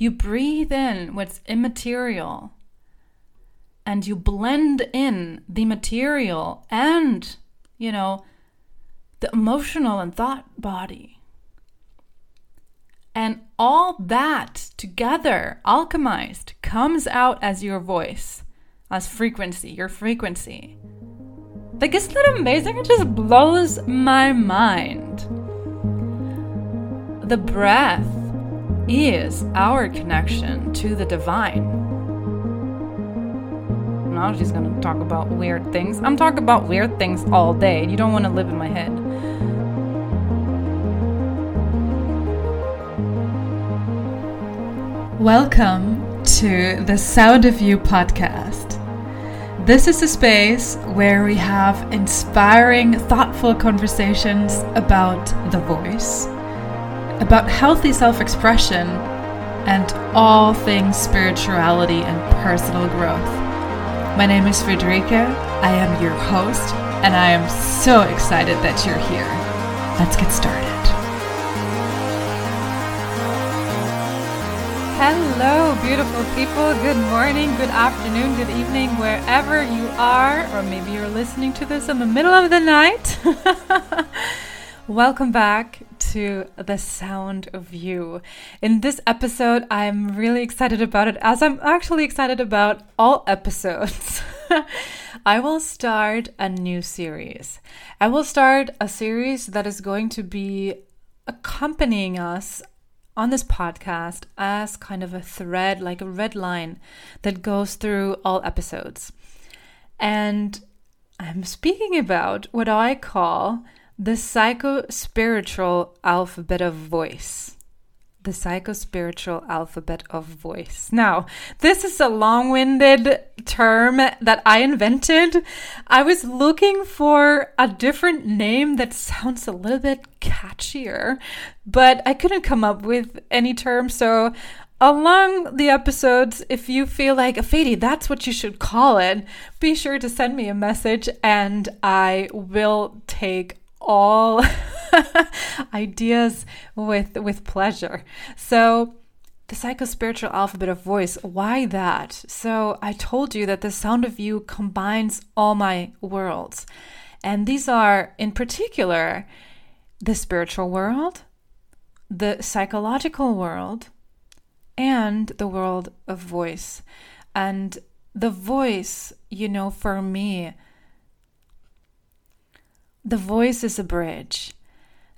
You breathe in what's immaterial and you blend in the material and, you know, the emotional and thought body. And all that together, alchemized, comes out as your voice, as frequency, your frequency. Like, isn't that amazing? It just blows my mind. The breath is our connection to the divine. Now she's gonna talk about weird things. I'm talking about weird things all day. You don't wanna live in my head. Welcome to the Sound of You podcast. This is a space where we have inspiring, thoughtful conversations about the voice about healthy self expression and all things spirituality and personal growth. My name is Friederike. I am your host, and I am so excited that you're here. Let's get started. Hello, beautiful people. Good morning, good afternoon, good evening, wherever you are, or maybe you're listening to this in the middle of the night. Welcome back to the sound of you. In this episode, I'm really excited about it, as I'm actually excited about all episodes. I will start a new series. I will start a series that is going to be accompanying us on this podcast as kind of a thread, like a red line that goes through all episodes. And I'm speaking about what I call the psycho spiritual alphabet of voice. The psycho spiritual alphabet of voice. Now, this is a long winded term that I invented. I was looking for a different name that sounds a little bit catchier, but I couldn't come up with any term. So, along the episodes, if you feel like, a Fady, that's what you should call it, be sure to send me a message and I will take all ideas with with pleasure. So the psychospiritual alphabet of voice, why that? So I told you that the sound of you combines all my worlds. And these are in particular the spiritual world, the psychological world, and the world of voice. And the voice, you know, for me, the voice is a bridge.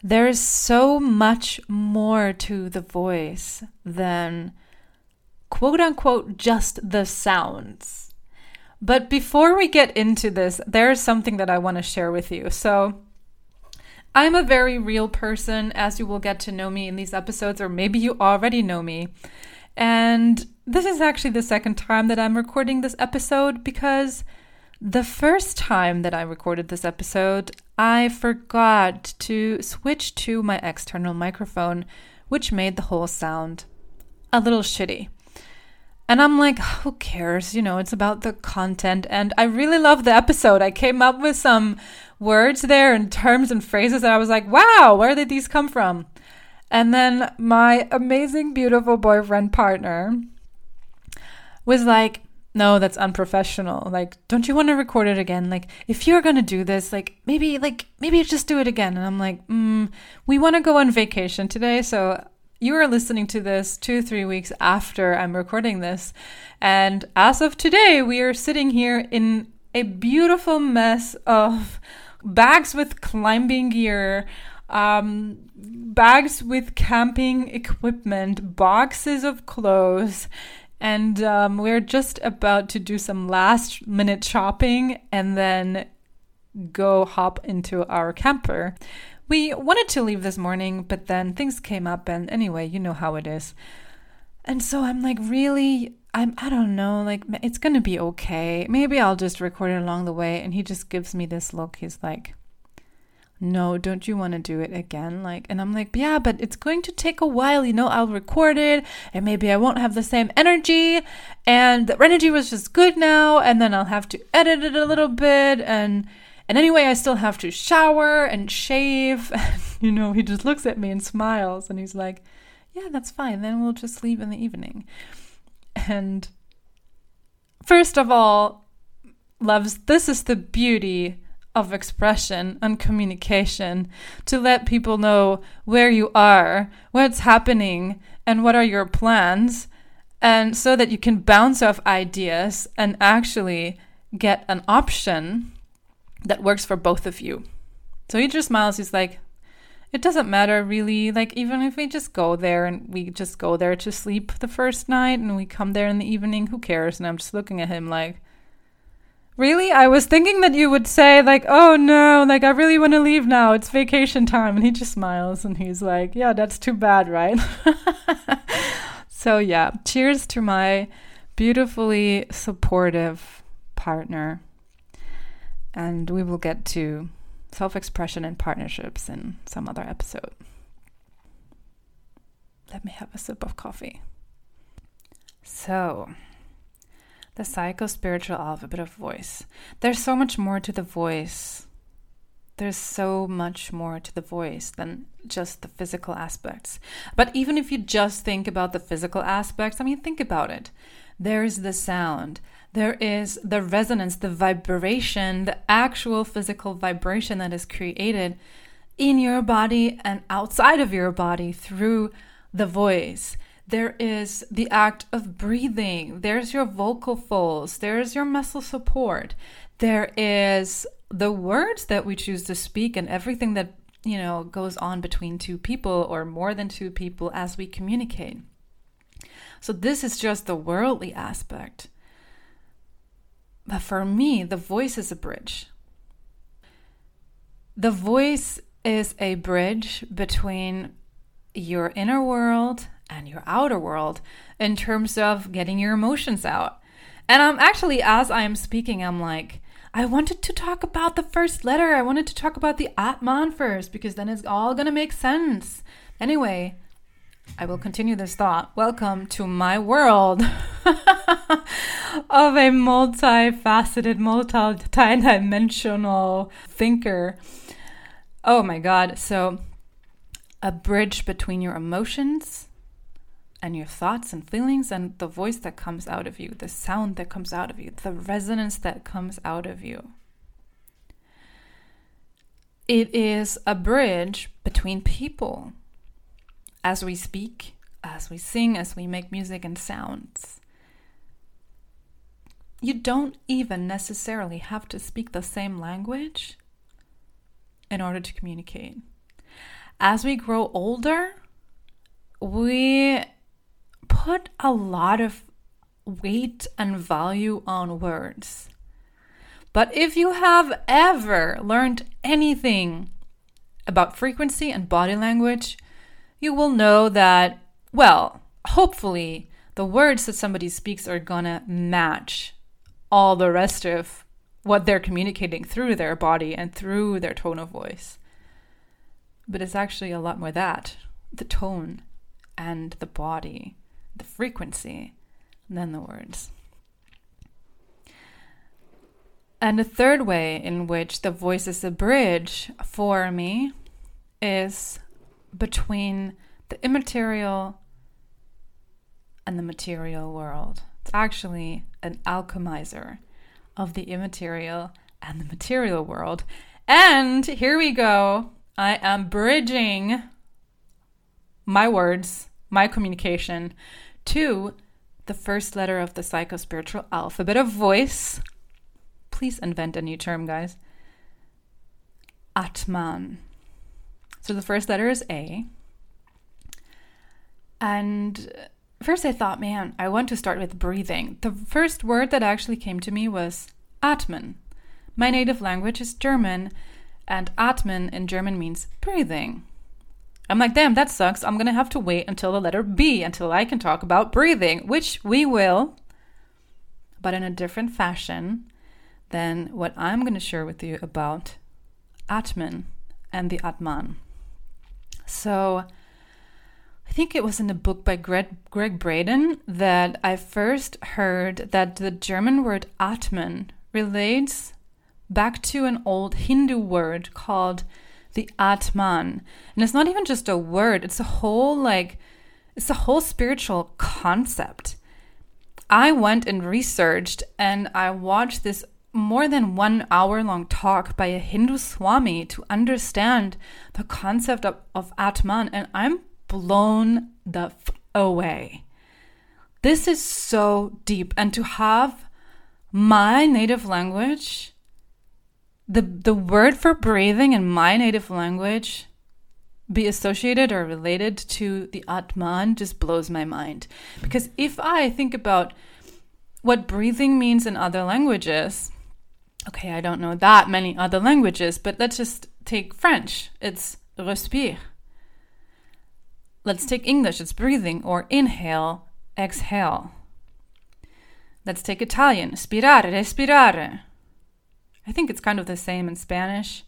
There is so much more to the voice than quote unquote just the sounds. But before we get into this, there is something that I want to share with you. So, I'm a very real person, as you will get to know me in these episodes, or maybe you already know me. And this is actually the second time that I'm recording this episode because the first time that I recorded this episode, I forgot to switch to my external microphone, which made the whole sound a little shitty. And I'm like, who cares? You know, it's about the content. And I really love the episode. I came up with some words there and terms and phrases, and I was like, wow, where did these come from? And then my amazing, beautiful boyfriend partner was like, no, that's unprofessional. Like, don't you want to record it again? Like, if you're going to do this, like, maybe, like, maybe just do it again. And I'm like, mm, we want to go on vacation today. So you are listening to this two, three weeks after I'm recording this. And as of today, we are sitting here in a beautiful mess of bags with climbing gear, um, bags with camping equipment, boxes of clothes and um, we're just about to do some last minute shopping and then go hop into our camper. We wanted to leave this morning, but then things came up, and anyway, you know how it is. And so I'm like, really? I'm, I don't know, like, it's gonna be okay. Maybe I'll just record it along the way. And he just gives me this look. He's like, no, don't you want to do it again? Like, and I'm like, yeah, but it's going to take a while, you know, I'll record it and maybe I won't have the same energy. And the energy was just good now. And then I'll have to edit it a little bit. And, and anyway, I still have to shower and shave. you know, he just looks at me and smiles and he's like, Yeah, that's fine. Then we'll just leave in the evening. And first of all, loves, this is the beauty of expression and communication to let people know where you are, what's happening, and what are your plans, and so that you can bounce off ideas and actually get an option that works for both of you. So he just smiles. He's like, it doesn't matter really. Like, even if we just go there and we just go there to sleep the first night and we come there in the evening, who cares? And I'm just looking at him like, Really? I was thinking that you would say, like, oh no, like, I really want to leave now. It's vacation time. And he just smiles and he's like, yeah, that's too bad, right? so, yeah, cheers to my beautifully supportive partner. And we will get to self expression and partnerships in some other episode. Let me have a sip of coffee. So, the psycho spiritual alphabet of voice. There's so much more to the voice. There's so much more to the voice than just the physical aspects. But even if you just think about the physical aspects, I mean, think about it. There's the sound, there is the resonance, the vibration, the actual physical vibration that is created in your body and outside of your body through the voice. There is the act of breathing. There's your vocal folds. There's your muscle support. There is the words that we choose to speak and everything that, you know, goes on between two people or more than two people as we communicate. So this is just the worldly aspect. But for me, the voice is a bridge. The voice is a bridge between your inner world and your outer world in terms of getting your emotions out. And I'm actually, as I am speaking, I'm like, I wanted to talk about the first letter. I wanted to talk about the Atman first because then it's all going to make sense. Anyway, I will continue this thought. Welcome to my world of a multifaceted, multi-dimensional thinker. Oh my god. So, a bridge between your emotions and your thoughts and feelings and the voice that comes out of you, the sound that comes out of you, the resonance that comes out of you. It is a bridge between people as we speak, as we sing, as we make music and sounds. You don't even necessarily have to speak the same language in order to communicate. As we grow older, we put a lot of weight and value on words. But if you have ever learned anything about frequency and body language, you will know that, well, hopefully, the words that somebody speaks are gonna match all the rest of what they're communicating through their body and through their tone of voice. But it's actually a lot more that the tone and the body the frequency than the words. And the third way in which the voice is a bridge for me is between the immaterial and the material world. It's actually an alchemizer of the immaterial and the material world. And here we go. I am bridging my words my communication to the first letter of the psychospiritual alphabet of voice. Please invent a new term, guys. Atman. So the first letter is A. And first I thought, man, I want to start with breathing. The first word that actually came to me was Atman. My native language is German, and Atmen in German means breathing. I'm like, damn, that sucks. I'm going to have to wait until the letter B until I can talk about breathing, which we will, but in a different fashion than what I'm going to share with you about Atman and the Atman. So, I think it was in a book by Greg, Gregg Braden that I first heard that the German word Atmen relates back to an old Hindu word called the Atman. And it's not even just a word, it's a whole like It's a whole spiritual concept. I went and researched and I watched this more than one hour long talk by a Hindu Swami to understand the concept of, of Atman, and I'm blown the f- away. This is so deep, and to have my native language, the, the word for breathing in my native language be associated or related to the Atman just blows my mind. Because if I think about what breathing means in other languages, okay, I don't know that many other languages, but let's just take French. It's respire. Let's take English, it's breathing, or inhale, exhale. Let's take Italian, spirare, respirare. I think it's kind of the same in Spanish.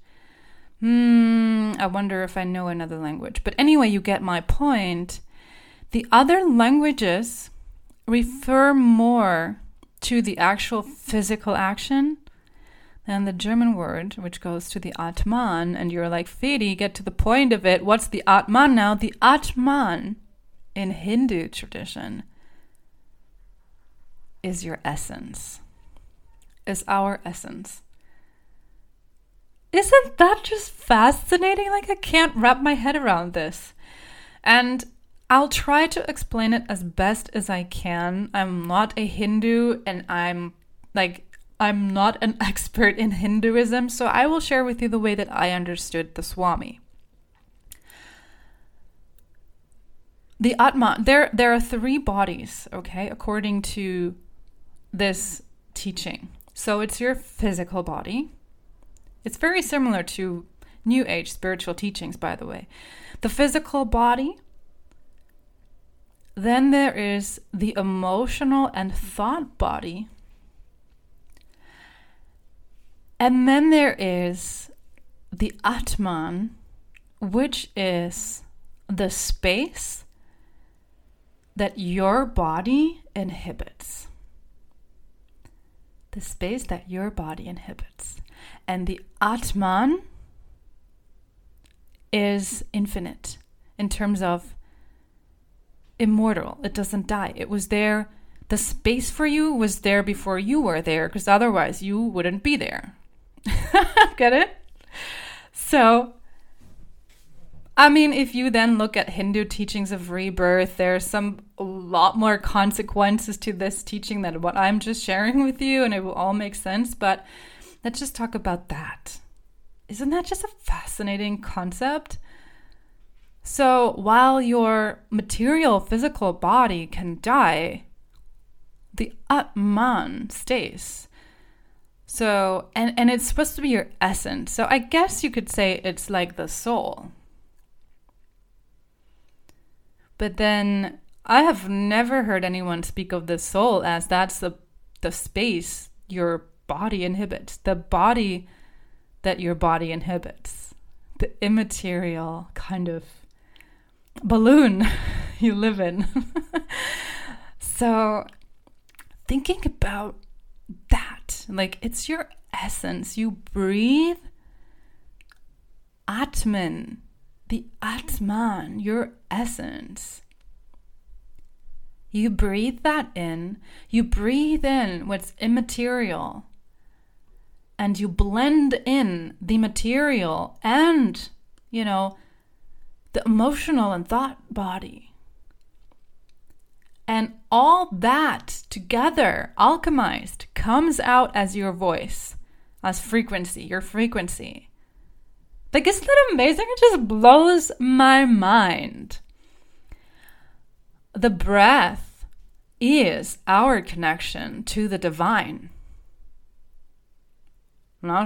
Hmm, I wonder if I know another language. But anyway, you get my point. The other languages refer more to the actual physical action than the German word, which goes to the Atman. And you're like, Fedi, get to the point of it. What's the Atman now? The Atman in Hindu tradition is your essence, is our essence. Isn't that just fascinating? Like, I can't wrap my head around this. And I'll try to explain it as best as I can. I'm not a Hindu and I'm like, I'm not an expert in Hinduism, so I will share with you the way that I understood the Swami. The Atma, there, there are three bodies, okay, according to this teaching. So it's your physical body, it's very similar to New Age spiritual teachings, by the way. The physical body, then there is the emotional and thought body, and then there is the Atman, which is the space that your body inhibits. The space that your body inhibits. And the Atman is infinite in terms of immortal. It doesn't die. It was there. The space for you was there before you were there, because otherwise you wouldn't be there. Get it? So, I mean, if you then look at Hindu teachings of rebirth, there's some a lot more consequences to this teaching than what I'm just sharing with you, and it will all make sense. But Let's just talk about that. Isn't that just a fascinating concept? So, while your material physical body can die, the Atman stays. So, and, and it's supposed to be your essence. So, I guess you could say it's like the soul. But then I have never heard anyone speak of the soul as that's the, the space your body inhibits, the body that your body inhibits, the immaterial kind of balloon you live in. so, thinking about that, like it's your essence, you breathe Atman, the Atman, your essence. You breathe that in, you breathe in what's immaterial, and you blend in the material and, you know, the emotional and thought body. And all that together, alchemized, comes out as your voice, as frequency, your frequency. Like, isn't that amazing? It just blows my mind. The breath is our connection to the divine.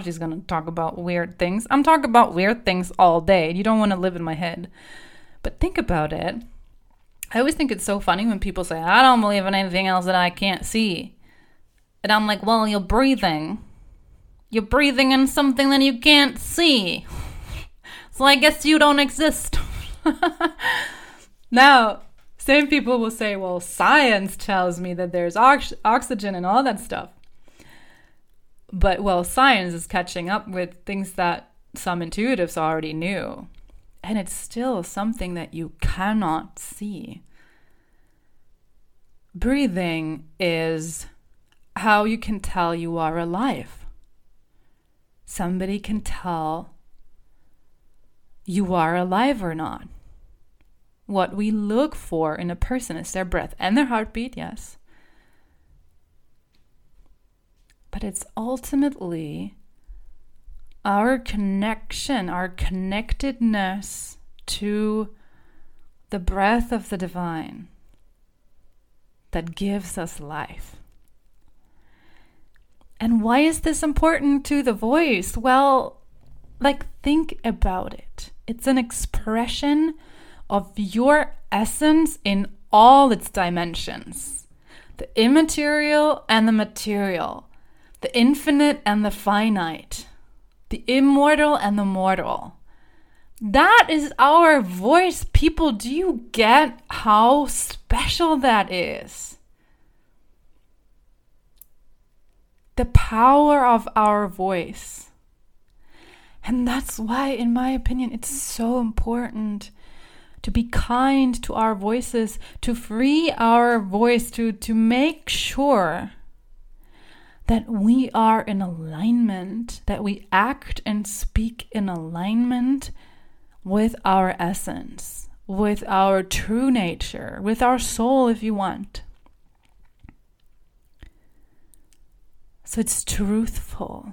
She's gonna talk about weird things. I'm talking about weird things all day. You don't want to live in my head. But think about it. I always think it's so funny when people say, I don't believe in anything else that I can't see. And I'm like, well, you're breathing. You're breathing in something that you can't see. so I guess you don't exist. now, same people will say, well, science tells me that there's ox- oxygen and all that stuff. But well, science is catching up with things that some intuitives already knew. And it's still something that you cannot see. breathing is how you can tell you are alive. Somebody can tell you are alive or not. What we look for in a person is their breath and their heartbeat, yes. But it's ultimately our connection, our connectedness to the breath of the divine that gives us life. And why is this important to the voice? Well, like, think about it. It's an expression of your essence in all its dimensions the immaterial and the material, the infinite and the finite, the immortal and the mortal. That is our voice. People, do you get how special that is? The power of our voice. And that's why, in my opinion, it's so important to be kind to our voices, to free our voice, to, to make sure that we are in alignment, that we act and speak in alignment with our essence, with our true nature, with our soul, if you want. So it's truthful.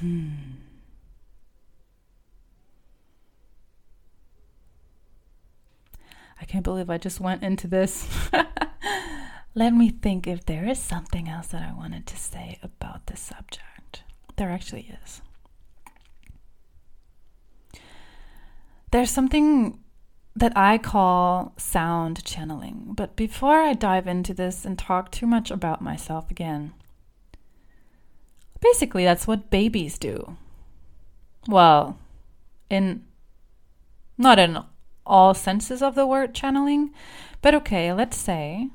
Hmm. I can't believe I just went into this. Let me think if there is something else that I wanted to say about this subject. There actually is. There's something that I call sound channeling. But before I dive into this and talk too much about myself again, basically that's what babies do. Well, in not in all senses of the word channeling, but okay, let's say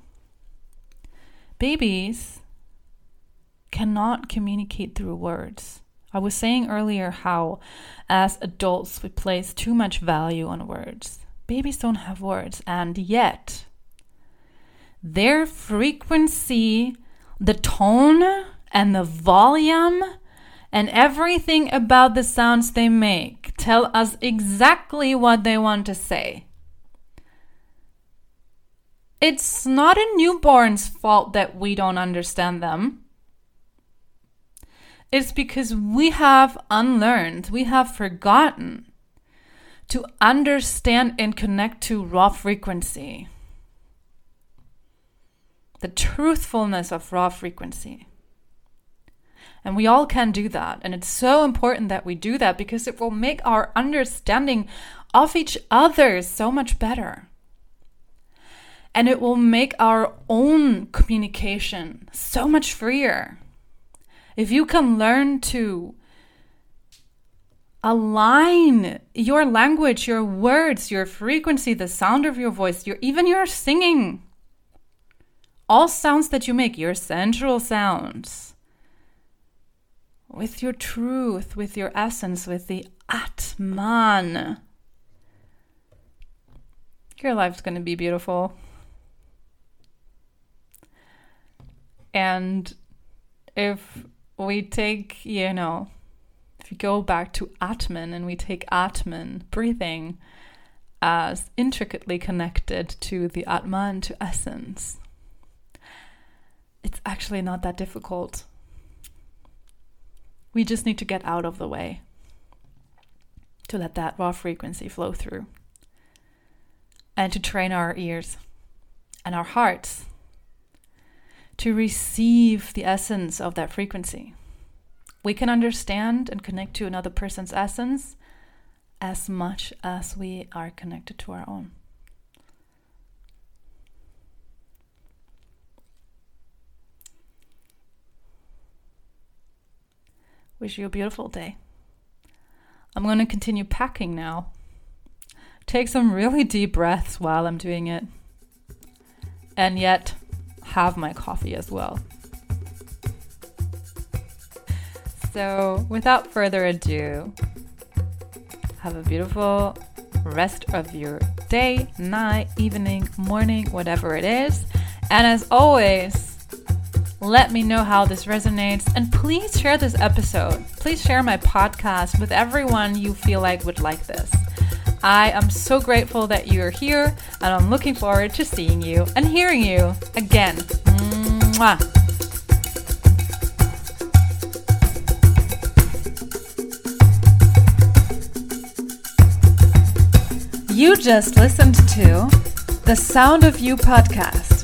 babies cannot communicate through words. I was saying earlier how, as adults, we place too much value on words. Babies don't have words, and yet, their frequency, the tone, and the volume, and everything about the sounds they make tell us exactly what they want to say. It's not a newborn's fault that we don't understand them. It's because we have unlearned, we have forgotten to understand and connect to raw frequency. The truthfulness of raw frequency. And we all can do that. And it's so important that we do that because it will make our understanding of each other so much better. And it will make our own communication so much freer if you can learn to align your language, your words, your frequency, the sound of your voice, your even your singing, all sounds that you make, your sensual sounds, with your truth, with your essence, with the Atman. Your life's going to be beautiful. And if we take, you know, if you go back to Atmen and we take Atman, breathing, as intricately connected to the Atman, to essence, it's actually not that difficult. We just need to get out of the way to let that raw frequency flow through and to train our ears and our hearts to receive the essence of that frequency. We can understand and connect to another person's essence as much as we are connected to our own. Wish you a beautiful day. I'm going to continue packing now. Take some really deep breaths while I'm doing it. And yet, have my coffee as well. So, without further ado, have a beautiful rest of your day, night, evening, morning, whatever it is. And as always, let me know how this resonates and please share this episode. Please share my podcast with everyone you feel like would like this. I am so grateful that you're here and I'm looking forward to seeing you and hearing you again. Mwah. You just listened to the Sound of You podcast.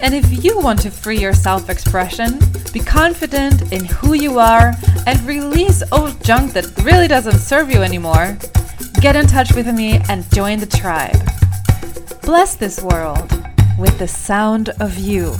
And if you want to free your self expression, be confident in who you are, and release old junk that really doesn't serve you anymore, get in touch with me and join the tribe. Bless this world with the sound of you.